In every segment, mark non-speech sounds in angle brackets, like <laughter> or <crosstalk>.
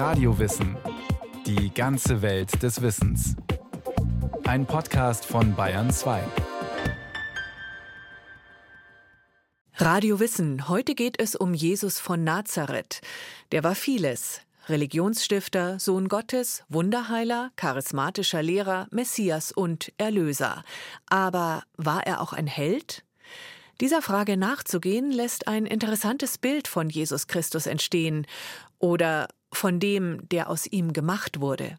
Radiowissen. Die ganze Welt des Wissens. Ein Podcast von Bayern 2. Radio Wissen. Heute geht es um Jesus von Nazareth. Der war vieles. Religionsstifter, Sohn Gottes, Wunderheiler, charismatischer Lehrer, Messias und Erlöser. Aber war er auch ein Held? Dieser Frage nachzugehen, lässt ein interessantes Bild von Jesus Christus entstehen oder von dem, der aus ihm gemacht wurde.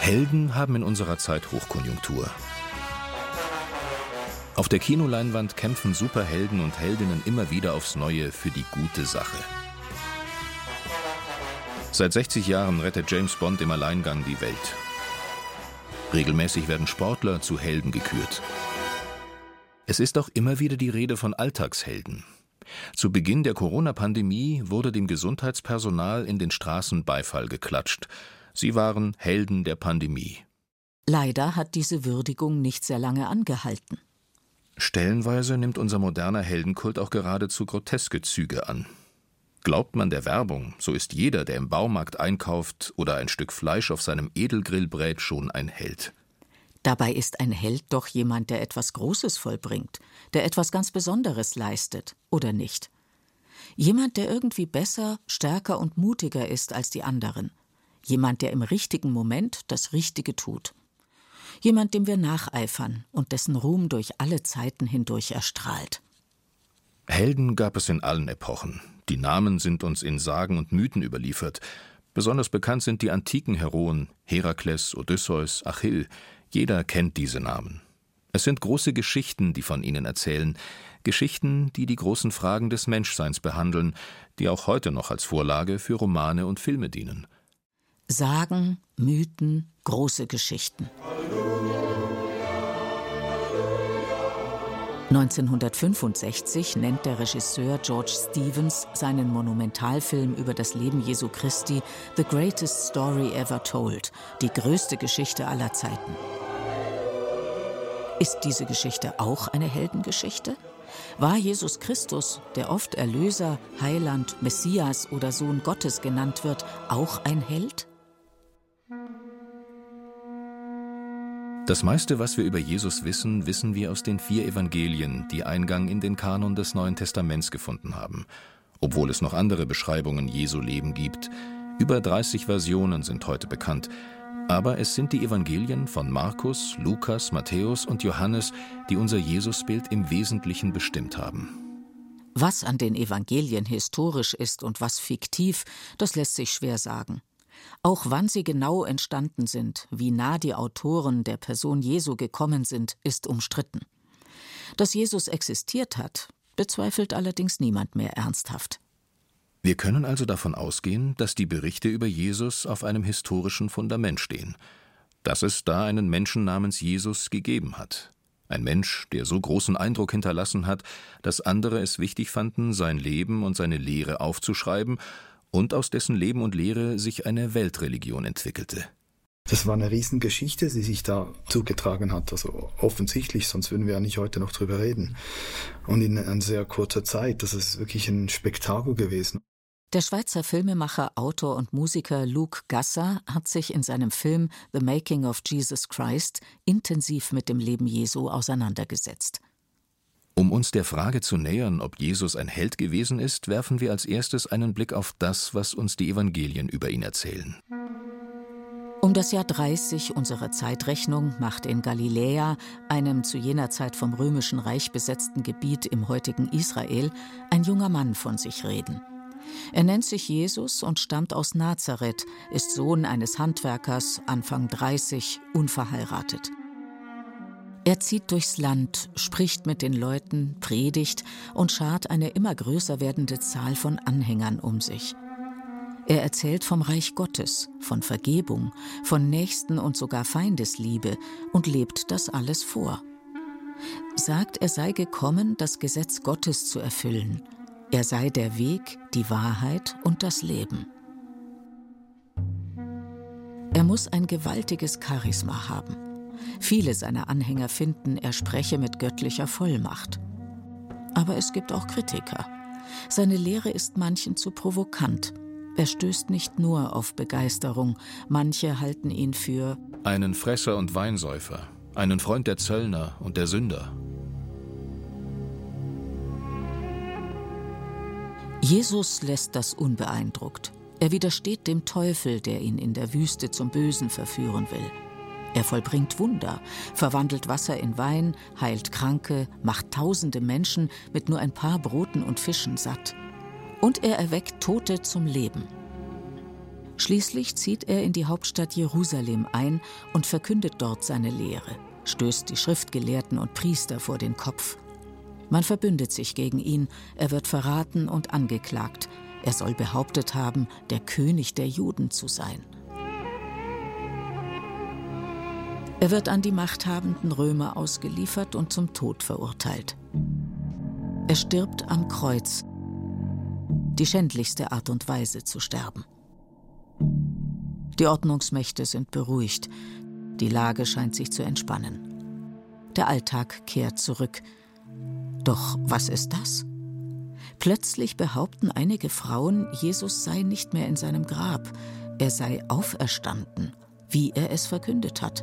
Helden haben in unserer Zeit Hochkonjunktur. Auf der Kinoleinwand kämpfen Superhelden und Heldinnen immer wieder aufs Neue für die gute Sache. Seit 60 Jahren rettet James Bond im Alleingang die Welt. Regelmäßig werden Sportler zu Helden gekürt. Es ist auch immer wieder die Rede von Alltagshelden. Zu Beginn der Corona-Pandemie wurde dem Gesundheitspersonal in den Straßen Beifall geklatscht. Sie waren Helden der Pandemie. Leider hat diese Würdigung nicht sehr lange angehalten. Stellenweise nimmt unser moderner Heldenkult auch geradezu groteske Züge an. Glaubt man der Werbung, so ist jeder, der im Baumarkt einkauft oder ein Stück Fleisch auf seinem Edelgrill brät, schon ein Held. Dabei ist ein Held doch jemand, der etwas Großes vollbringt, der etwas ganz Besonderes leistet, oder nicht? Jemand, der irgendwie besser, stärker und mutiger ist als die anderen. Jemand, der im richtigen Moment das Richtige tut. Jemand, dem wir nacheifern und dessen Ruhm durch alle Zeiten hindurch erstrahlt. Helden gab es in allen Epochen. Die Namen sind uns in Sagen und Mythen überliefert. Besonders bekannt sind die antiken Heroen Herakles, Odysseus, Achill, jeder kennt diese Namen. Es sind große Geschichten, die von ihnen erzählen, Geschichten, die die großen Fragen des Menschseins behandeln, die auch heute noch als Vorlage für Romane und Filme dienen. Sagen, Mythen, große Geschichten. 1965 nennt der Regisseur George Stevens seinen Monumentalfilm über das Leben Jesu Christi The Greatest Story Ever Told, die größte Geschichte aller Zeiten. Ist diese Geschichte auch eine Heldengeschichte? War Jesus Christus, der oft Erlöser, Heiland, Messias oder Sohn Gottes genannt wird, auch ein Held? Das meiste, was wir über Jesus wissen, wissen wir aus den vier Evangelien, die Eingang in den Kanon des Neuen Testaments gefunden haben. Obwohl es noch andere Beschreibungen Jesu Leben gibt. Über 30 Versionen sind heute bekannt, aber es sind die Evangelien von Markus, Lukas, Matthäus und Johannes, die unser Jesusbild im Wesentlichen bestimmt haben. Was an den Evangelien historisch ist und was fiktiv, das lässt sich schwer sagen. Auch wann sie genau entstanden sind, wie nah die Autoren der Person Jesu gekommen sind, ist umstritten. Dass Jesus existiert hat, bezweifelt allerdings niemand mehr ernsthaft. Wir können also davon ausgehen, dass die Berichte über Jesus auf einem historischen Fundament stehen, dass es da einen Menschen namens Jesus gegeben hat. Ein Mensch, der so großen Eindruck hinterlassen hat, dass andere es wichtig fanden, sein Leben und seine Lehre aufzuschreiben und aus dessen Leben und Lehre sich eine Weltreligion entwickelte. Das war eine Riesengeschichte, die sich da zugetragen hat. Also offensichtlich, sonst würden wir ja nicht heute noch drüber reden. Und in, in sehr kurzer Zeit, das ist wirklich ein Spektakel gewesen. Der Schweizer Filmemacher, Autor und Musiker Luke Gasser hat sich in seinem Film The Making of Jesus Christ intensiv mit dem Leben Jesu auseinandergesetzt. Um uns der Frage zu nähern, ob Jesus ein Held gewesen ist, werfen wir als erstes einen Blick auf das, was uns die Evangelien über ihn erzählen. Um das Jahr 30 unserer Zeitrechnung macht in Galiläa, einem zu jener Zeit vom römischen Reich besetzten Gebiet im heutigen Israel, ein junger Mann von sich reden. Er nennt sich Jesus und stammt aus Nazareth, ist Sohn eines Handwerkers, Anfang 30, unverheiratet. Er zieht durchs Land, spricht mit den Leuten, predigt und schart eine immer größer werdende Zahl von Anhängern um sich. Er erzählt vom Reich Gottes, von Vergebung, von Nächsten und sogar Feindesliebe und lebt das alles vor. Sagt, er sei gekommen, das Gesetz Gottes zu erfüllen er sei der Weg, die Wahrheit und das Leben. Er muss ein gewaltiges Charisma haben. Viele seiner Anhänger finden, er spreche mit göttlicher Vollmacht. Aber es gibt auch Kritiker. Seine Lehre ist manchen zu provokant. Er stößt nicht nur auf Begeisterung, manche halten ihn für einen Fresser und Weinsäufer, einen Freund der Zöllner und der Sünder. Jesus lässt das unbeeindruckt. Er widersteht dem Teufel, der ihn in der Wüste zum Bösen verführen will. Er vollbringt Wunder, verwandelt Wasser in Wein, heilt Kranke, macht tausende Menschen mit nur ein paar Broten und Fischen satt. Und er erweckt Tote zum Leben. Schließlich zieht er in die Hauptstadt Jerusalem ein und verkündet dort seine Lehre, stößt die Schriftgelehrten und Priester vor den Kopf. Man verbündet sich gegen ihn, er wird verraten und angeklagt, er soll behauptet haben, der König der Juden zu sein. Er wird an die machthabenden Römer ausgeliefert und zum Tod verurteilt. Er stirbt am Kreuz, die schändlichste Art und Weise zu sterben. Die Ordnungsmächte sind beruhigt, die Lage scheint sich zu entspannen. Der Alltag kehrt zurück. Doch was ist das? Plötzlich behaupten einige Frauen, Jesus sei nicht mehr in seinem Grab, er sei auferstanden, wie er es verkündet hat.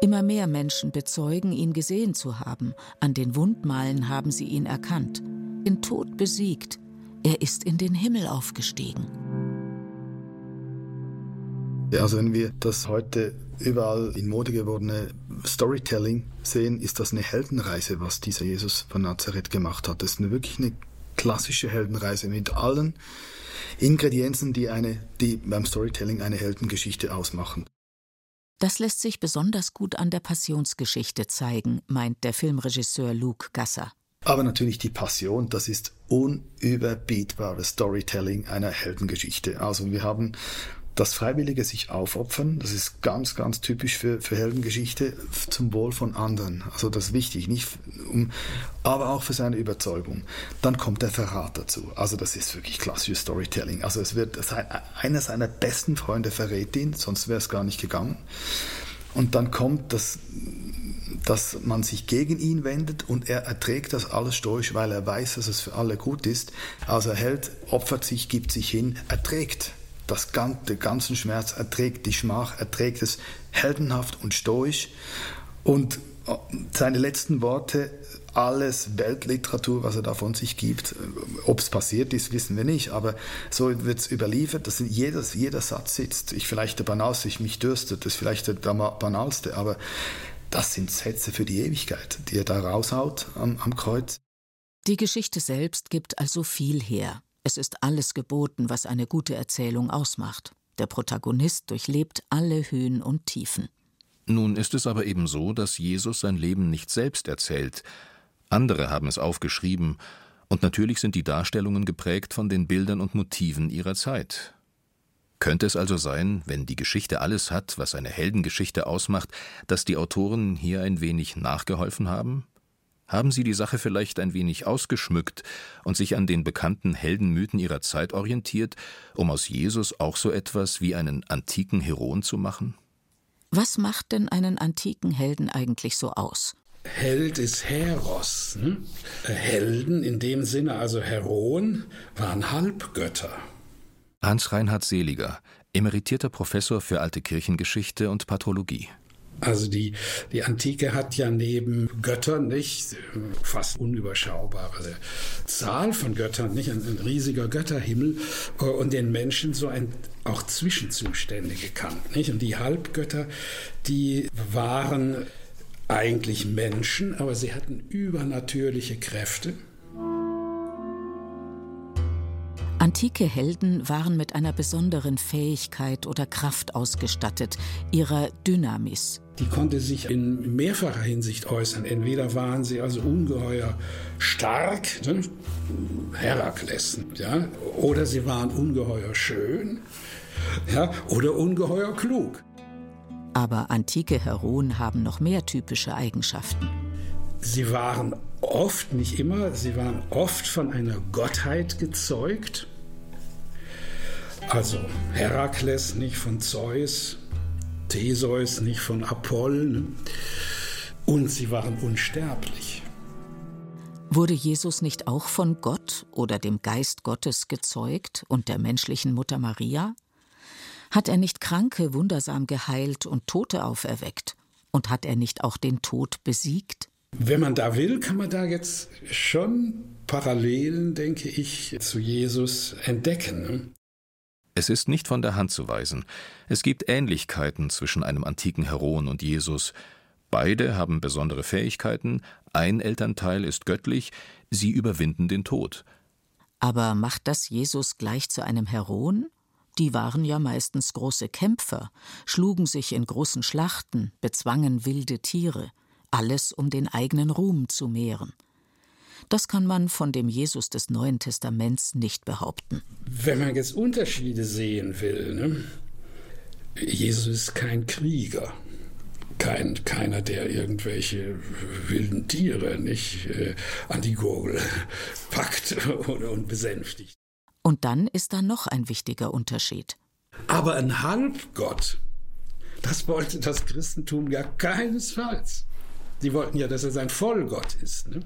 Immer mehr Menschen bezeugen, ihn gesehen zu haben, an den Wundmalen haben sie ihn erkannt, in Tod besiegt, er ist in den Himmel aufgestiegen. Also wenn wir das heute überall in Mode gewordene Storytelling sehen, ist das eine Heldenreise, was dieser Jesus von Nazareth gemacht hat. Das ist eine, wirklich eine klassische Heldenreise mit allen Ingredienzen, die, eine, die beim Storytelling eine Heldengeschichte ausmachen. Das lässt sich besonders gut an der Passionsgeschichte zeigen, meint der Filmregisseur Luke Gasser. Aber natürlich die Passion, das ist unüberbietbares Storytelling einer Heldengeschichte. Also wir haben das freiwillige sich aufopfern, das ist ganz, ganz typisch für, für Heldengeschichte zum Wohl von anderen. Also das ist wichtig, nicht um, aber auch für seine Überzeugung. Dann kommt der Verrat dazu. Also das ist wirklich klassisches Storytelling. Also es wird einer seiner besten Freunde verrät ihn, sonst wäre es gar nicht gegangen. Und dann kommt das, dass man sich gegen ihn wendet und er erträgt das alles stoisch, weil er weiß, dass es für alle gut ist. Also er hält, opfert sich, gibt sich hin, erträgt das, den ganzen Schmerz, erträgt die Schmach, erträgt es heldenhaft und stoisch. Und äh, seine letzten Worte, alles Weltliteratur, was er da von sich gibt, äh, ob es passiert ist, wissen wir nicht, aber so wird es überliefert, dass jeder, jeder Satz sitzt. Ich vielleicht der banalste, ich mich dürstet, das ist vielleicht der banalste, aber das sind Sätze für die Ewigkeit, die er da raushaut am, am Kreuz. Die Geschichte selbst gibt also viel her. Es ist alles geboten, was eine gute Erzählung ausmacht. Der Protagonist durchlebt alle Höhen und Tiefen. Nun ist es aber eben so, dass Jesus sein Leben nicht selbst erzählt. Andere haben es aufgeschrieben, und natürlich sind die Darstellungen geprägt von den Bildern und Motiven ihrer Zeit. Könnte es also sein, wenn die Geschichte alles hat, was eine Heldengeschichte ausmacht, dass die Autoren hier ein wenig nachgeholfen haben? Haben Sie die Sache vielleicht ein wenig ausgeschmückt und sich an den bekannten Heldenmythen Ihrer Zeit orientiert, um aus Jesus auch so etwas wie einen antiken Heroen zu machen? Was macht denn einen antiken Helden eigentlich so aus? Held ist Heros. Hm? Helden in dem Sinne, also Heroen, waren Halbgötter. Hans Reinhard Seliger, emeritierter Professor für alte Kirchengeschichte und Patrologie. Also die, die Antike hat ja neben Göttern nicht fast unüberschaubare Zahl von Göttern, nicht ein, ein riesiger Götterhimmel äh, und den Menschen so ein auch Zwischenzustände gekannt, nicht? Und die Halbgötter, die waren eigentlich Menschen, aber sie hatten übernatürliche Kräfte Antike Helden waren mit einer besonderen Fähigkeit oder Kraft ausgestattet, ihrer Dynamis. Die konnte sich in mehrfacher Hinsicht äußern. Entweder waren sie also ungeheuer stark, ne? Herakles, ja, oder sie waren ungeheuer schön, ja, oder ungeheuer klug. Aber antike Heroen haben noch mehr typische Eigenschaften. Sie waren oft, nicht immer, sie waren oft von einer Gottheit gezeugt. Also Herakles nicht von Zeus, Theseus nicht von Apoll. Und sie waren unsterblich. Wurde Jesus nicht auch von Gott oder dem Geist Gottes gezeugt und der menschlichen Mutter Maria? Hat er nicht Kranke wundersam geheilt und Tote auferweckt? Und hat er nicht auch den Tod besiegt? Wenn man da will, kann man da jetzt schon Parallelen, denke ich, zu Jesus entdecken. Es ist nicht von der Hand zu weisen. Es gibt Ähnlichkeiten zwischen einem antiken Heroen und Jesus. Beide haben besondere Fähigkeiten, ein Elternteil ist göttlich, sie überwinden den Tod. Aber macht das Jesus gleich zu einem Heroen? Die waren ja meistens große Kämpfer, schlugen sich in großen Schlachten, bezwangen wilde Tiere, alles um den eigenen Ruhm zu mehren. Das kann man von dem Jesus des Neuen Testaments nicht behaupten. Wenn man jetzt Unterschiede sehen will, ne? Jesus ist kein Krieger, kein, keiner, der irgendwelche wilden Tiere nicht äh, an die Gurgel <laughs> packt oder, und besänftigt. Und dann ist da noch ein wichtiger Unterschied. Aber ein Halbgott, das wollte das Christentum ja keinesfalls. Sie wollten ja, dass er sein Vollgott ist. Ne?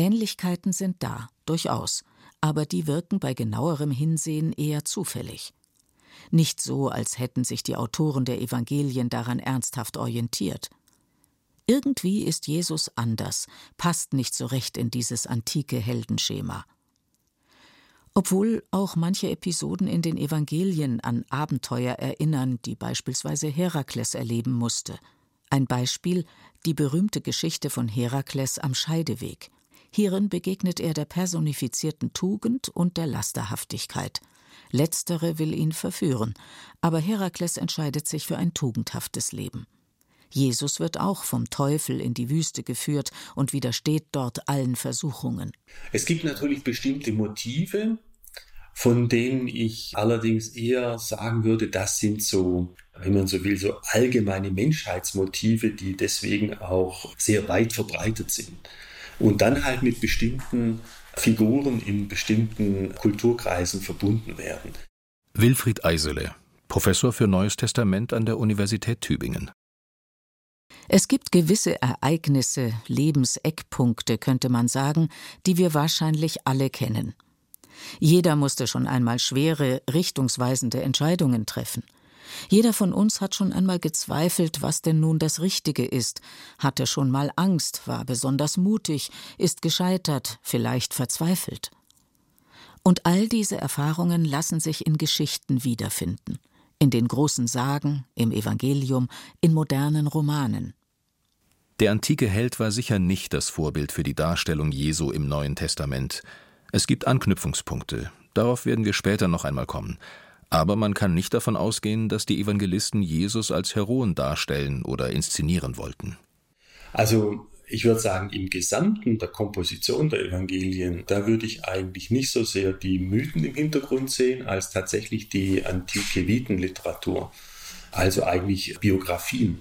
Ähnlichkeiten sind da, durchaus, aber die wirken bei genauerem Hinsehen eher zufällig. Nicht so, als hätten sich die Autoren der Evangelien daran ernsthaft orientiert. Irgendwie ist Jesus anders, passt nicht so recht in dieses antike Heldenschema. Obwohl auch manche Episoden in den Evangelien an Abenteuer erinnern, die beispielsweise Herakles erleben musste. Ein Beispiel die berühmte Geschichte von Herakles am Scheideweg. Hierin begegnet er der personifizierten Tugend und der Lasterhaftigkeit. Letztere will ihn verführen, aber Herakles entscheidet sich für ein tugendhaftes Leben. Jesus wird auch vom Teufel in die Wüste geführt und widersteht dort allen Versuchungen. Es gibt natürlich bestimmte Motive, von denen ich allerdings eher sagen würde, das sind so, wenn man so will, so allgemeine Menschheitsmotive, die deswegen auch sehr weit verbreitet sind. Und dann halt mit bestimmten Figuren in bestimmten Kulturkreisen verbunden werden. Wilfried Eisele, Professor für Neues Testament an der Universität Tübingen. Es gibt gewisse Ereignisse, Lebenseckpunkte, könnte man sagen, die wir wahrscheinlich alle kennen. Jeder musste schon einmal schwere, richtungsweisende Entscheidungen treffen. Jeder von uns hat schon einmal gezweifelt, was denn nun das Richtige ist, hatte schon mal Angst, war besonders mutig, ist gescheitert, vielleicht verzweifelt. Und all diese Erfahrungen lassen sich in Geschichten wiederfinden, in den großen Sagen, im Evangelium, in modernen Romanen. Der antike Held war sicher nicht das Vorbild für die Darstellung Jesu im Neuen Testament. Es gibt Anknüpfungspunkte, darauf werden wir später noch einmal kommen. Aber man kann nicht davon ausgehen, dass die Evangelisten Jesus als Heroen darstellen oder inszenieren wollten. Also ich würde sagen, im Gesamten der Komposition der Evangelien, da würde ich eigentlich nicht so sehr die Mythen im Hintergrund sehen, als tatsächlich die antike Vitenliteratur, also eigentlich Biografien.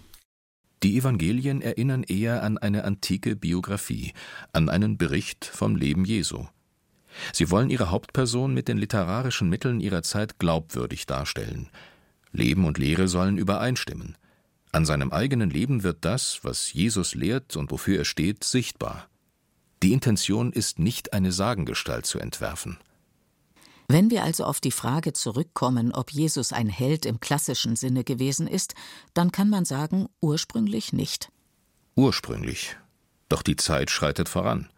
Die Evangelien erinnern eher an eine antike Biografie, an einen Bericht vom Leben Jesu. Sie wollen ihre Hauptperson mit den literarischen Mitteln ihrer Zeit glaubwürdig darstellen. Leben und Lehre sollen übereinstimmen. An seinem eigenen Leben wird das, was Jesus lehrt und wofür er steht, sichtbar. Die Intention ist nicht eine Sagengestalt zu entwerfen. Wenn wir also auf die Frage zurückkommen, ob Jesus ein Held im klassischen Sinne gewesen ist, dann kann man sagen, ursprünglich nicht. Ursprünglich. Doch die Zeit schreitet voran.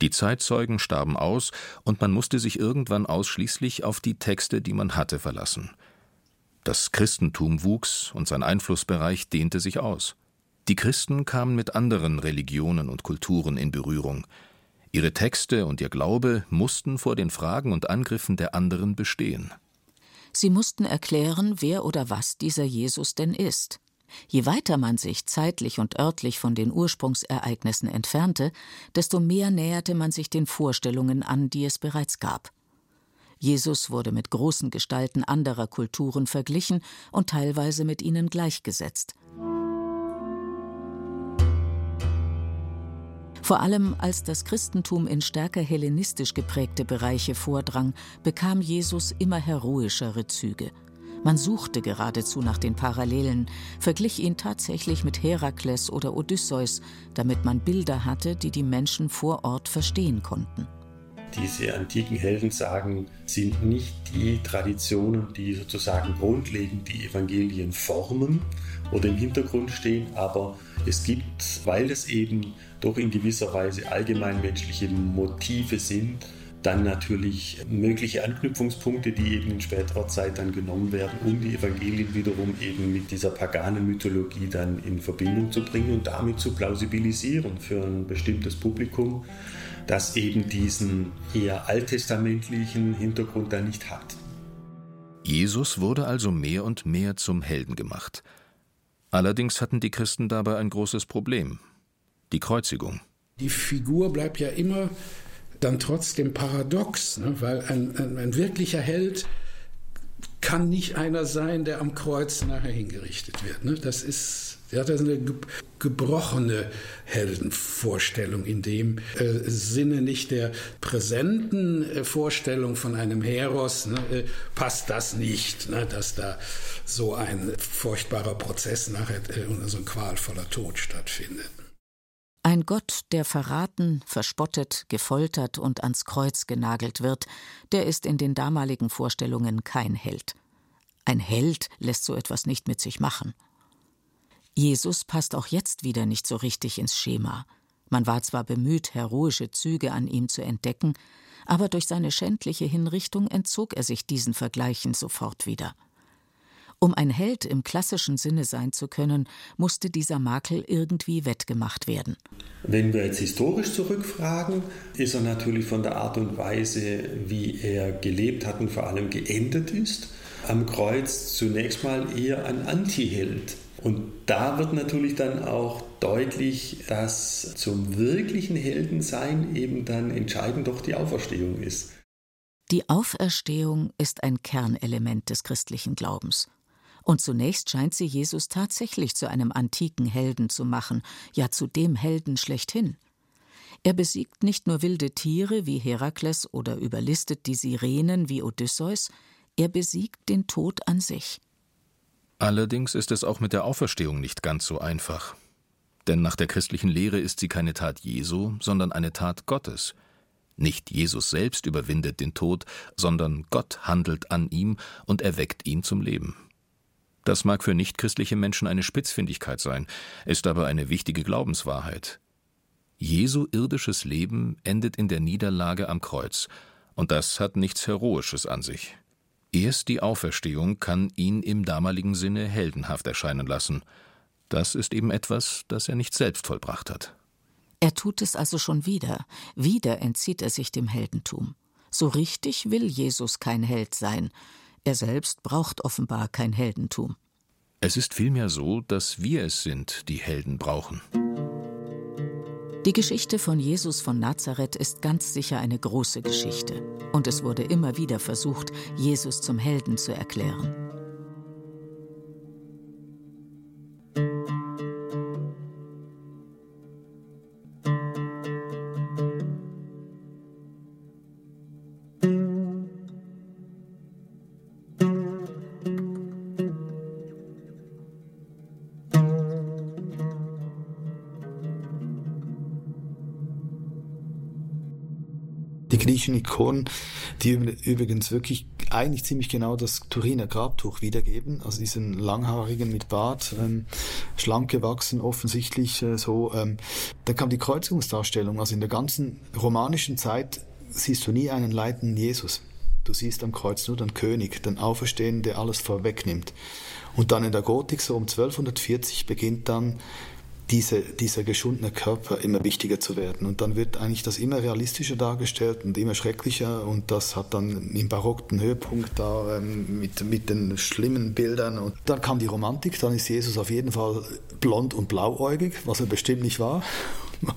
Die Zeitzeugen starben aus, und man musste sich irgendwann ausschließlich auf die Texte, die man hatte, verlassen. Das Christentum wuchs und sein Einflussbereich dehnte sich aus. Die Christen kamen mit anderen Religionen und Kulturen in Berührung. Ihre Texte und ihr Glaube mussten vor den Fragen und Angriffen der anderen bestehen. Sie mussten erklären, wer oder was dieser Jesus denn ist. Je weiter man sich zeitlich und örtlich von den Ursprungsereignissen entfernte, desto mehr näherte man sich den Vorstellungen an, die es bereits gab. Jesus wurde mit großen Gestalten anderer Kulturen verglichen und teilweise mit ihnen gleichgesetzt. Vor allem als das Christentum in stärker hellenistisch geprägte Bereiche vordrang, bekam Jesus immer heroischere Züge. Man suchte geradezu nach den Parallelen, verglich ihn tatsächlich mit Herakles oder Odysseus, damit man Bilder hatte, die die Menschen vor Ort verstehen konnten. Diese antiken Heldensagen sind nicht die Traditionen, die sozusagen grundlegend die Evangelien formen oder im Hintergrund stehen, aber es gibt, weil es eben doch in gewisser Weise allgemeinmenschliche Motive sind, dann natürlich mögliche Anknüpfungspunkte, die eben in späterer Zeit dann genommen werden, um die Evangelien wiederum eben mit dieser paganen Mythologie dann in Verbindung zu bringen und damit zu plausibilisieren für ein bestimmtes Publikum, das eben diesen eher alttestamentlichen Hintergrund dann nicht hat. Jesus wurde also mehr und mehr zum Helden gemacht. Allerdings hatten die Christen dabei ein großes Problem. Die Kreuzigung. Die Figur bleibt ja immer dann trotzdem paradox, ne? weil ein, ein, ein wirklicher Held kann nicht einer sein, der am Kreuz nachher hingerichtet wird. Ne? Das ist, ja, das ist eine gebrochene Heldenvorstellung in dem äh, Sinne nicht der präsenten äh, Vorstellung von einem Heros, ne, äh, passt das nicht, ne, dass da so ein furchtbarer Prozess nachher äh, und so ein qualvoller Tod stattfindet. Ein Gott, der verraten, verspottet, gefoltert und ans Kreuz genagelt wird, der ist in den damaligen Vorstellungen kein Held. Ein Held lässt so etwas nicht mit sich machen. Jesus passt auch jetzt wieder nicht so richtig ins Schema. Man war zwar bemüht, heroische Züge an ihm zu entdecken, aber durch seine schändliche Hinrichtung entzog er sich diesen Vergleichen sofort wieder. Um ein Held im klassischen Sinne sein zu können, musste dieser Makel irgendwie wettgemacht werden. Wenn wir jetzt historisch zurückfragen, ist er natürlich von der Art und Weise, wie er gelebt hat und vor allem geendet ist, am Kreuz zunächst mal eher ein Antiheld. Und da wird natürlich dann auch deutlich, dass zum wirklichen Heldensein eben dann entscheidend doch die Auferstehung ist. Die Auferstehung ist ein Kernelement des christlichen Glaubens. Und zunächst scheint sie Jesus tatsächlich zu einem antiken Helden zu machen, ja zu dem Helden schlechthin. Er besiegt nicht nur wilde Tiere wie Herakles oder überlistet die Sirenen wie Odysseus, er besiegt den Tod an sich. Allerdings ist es auch mit der Auferstehung nicht ganz so einfach. Denn nach der christlichen Lehre ist sie keine Tat Jesu, sondern eine Tat Gottes. Nicht Jesus selbst überwindet den Tod, sondern Gott handelt an ihm und erweckt ihn zum Leben. Das mag für nichtchristliche Menschen eine Spitzfindigkeit sein, ist aber eine wichtige Glaubenswahrheit. Jesu irdisches Leben endet in der Niederlage am Kreuz, und das hat nichts Heroisches an sich. Erst die Auferstehung kann ihn im damaligen Sinne heldenhaft erscheinen lassen. Das ist eben etwas, das er nicht selbst vollbracht hat. Er tut es also schon wieder. Wieder entzieht er sich dem Heldentum. So richtig will Jesus kein Held sein. Er selbst braucht offenbar kein Heldentum. Es ist vielmehr so, dass wir es sind, die Helden brauchen. Die Geschichte von Jesus von Nazareth ist ganz sicher eine große Geschichte. Und es wurde immer wieder versucht, Jesus zum Helden zu erklären. Griechischen Ikonen, die übrigens wirklich eigentlich ziemlich genau das Turiner Grabtuch wiedergeben, also diesen langhaarigen mit Bart, ähm, schlank gewachsen, offensichtlich äh, so. Ähm, dann kam die Kreuzigungsdarstellung, also in der ganzen romanischen Zeit siehst du nie einen leitenden Jesus. Du siehst am Kreuz nur den König, den Auferstehenden, der alles vorwegnimmt. Und dann in der Gotik, so um 1240, beginnt dann diese, dieser geschundene Körper immer wichtiger zu werden. Und dann wird eigentlich das immer realistischer dargestellt und immer schrecklicher. Und das hat dann im Barock den Höhepunkt da ähm, mit, mit den schlimmen Bildern. Und dann kam die Romantik, dann ist Jesus auf jeden Fall blond und blauäugig, was er bestimmt nicht war. <laughs>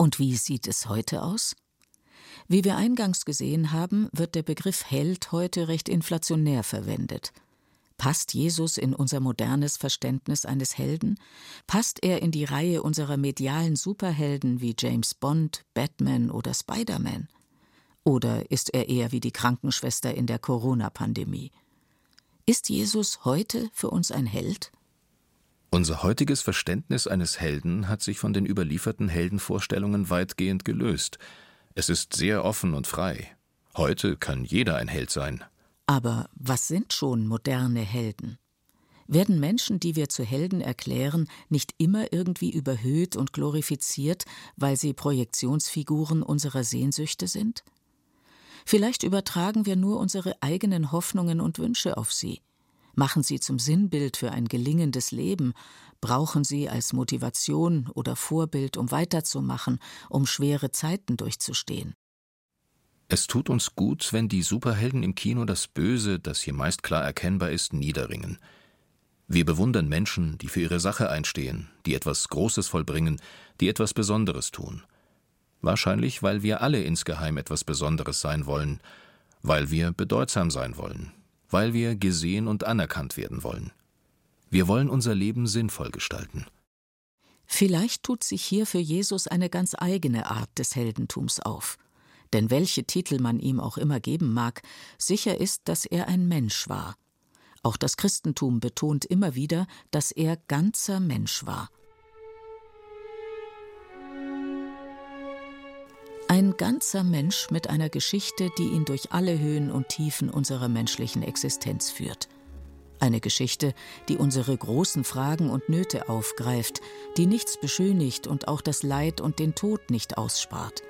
Und wie sieht es heute aus? Wie wir eingangs gesehen haben, wird der Begriff Held heute recht inflationär verwendet. Passt Jesus in unser modernes Verständnis eines Helden? Passt er in die Reihe unserer medialen Superhelden wie James Bond, Batman oder Spider-Man? Oder ist er eher wie die Krankenschwester in der Corona-Pandemie? Ist Jesus heute für uns ein Held? Unser heutiges Verständnis eines Helden hat sich von den überlieferten Heldenvorstellungen weitgehend gelöst. Es ist sehr offen und frei. Heute kann jeder ein Held sein. Aber was sind schon moderne Helden? Werden Menschen, die wir zu Helden erklären, nicht immer irgendwie überhöht und glorifiziert, weil sie Projektionsfiguren unserer Sehnsüchte sind? Vielleicht übertragen wir nur unsere eigenen Hoffnungen und Wünsche auf sie, machen sie zum Sinnbild für ein gelingendes Leben, brauchen sie als Motivation oder Vorbild, um weiterzumachen, um schwere Zeiten durchzustehen. Es tut uns gut, wenn die Superhelden im Kino das Böse, das hier meist klar erkennbar ist, niederringen. Wir bewundern Menschen, die für ihre Sache einstehen, die etwas Großes vollbringen, die etwas Besonderes tun. Wahrscheinlich, weil wir alle insgeheim etwas Besonderes sein wollen, weil wir bedeutsam sein wollen, weil wir gesehen und anerkannt werden wollen. Wir wollen unser Leben sinnvoll gestalten. Vielleicht tut sich hier für Jesus eine ganz eigene Art des Heldentums auf. Denn welche Titel man ihm auch immer geben mag, sicher ist, dass er ein Mensch war. Auch das Christentum betont immer wieder, dass er ganzer Mensch war. Ein ganzer Mensch mit einer Geschichte, die ihn durch alle Höhen und Tiefen unserer menschlichen Existenz führt. Eine Geschichte, die unsere großen Fragen und Nöte aufgreift, die nichts beschönigt und auch das Leid und den Tod nicht ausspart.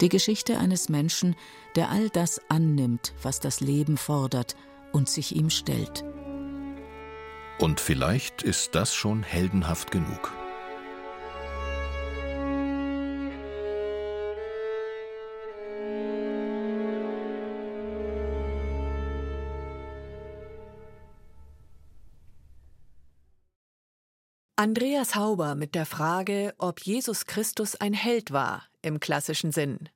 Die Geschichte eines Menschen, der all das annimmt, was das Leben fordert und sich ihm stellt. Und vielleicht ist das schon heldenhaft genug. Andreas Hauber mit der Frage, ob Jesus Christus ein Held war im klassischen Sinn.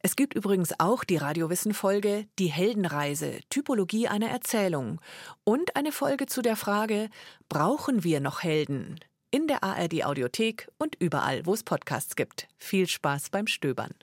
Es gibt übrigens auch die Radiowissen-Folge Die Heldenreise, Typologie einer Erzählung und eine Folge zu der Frage, brauchen wir noch Helden? In der ARD Audiothek und überall, wo es Podcasts gibt. Viel Spaß beim Stöbern.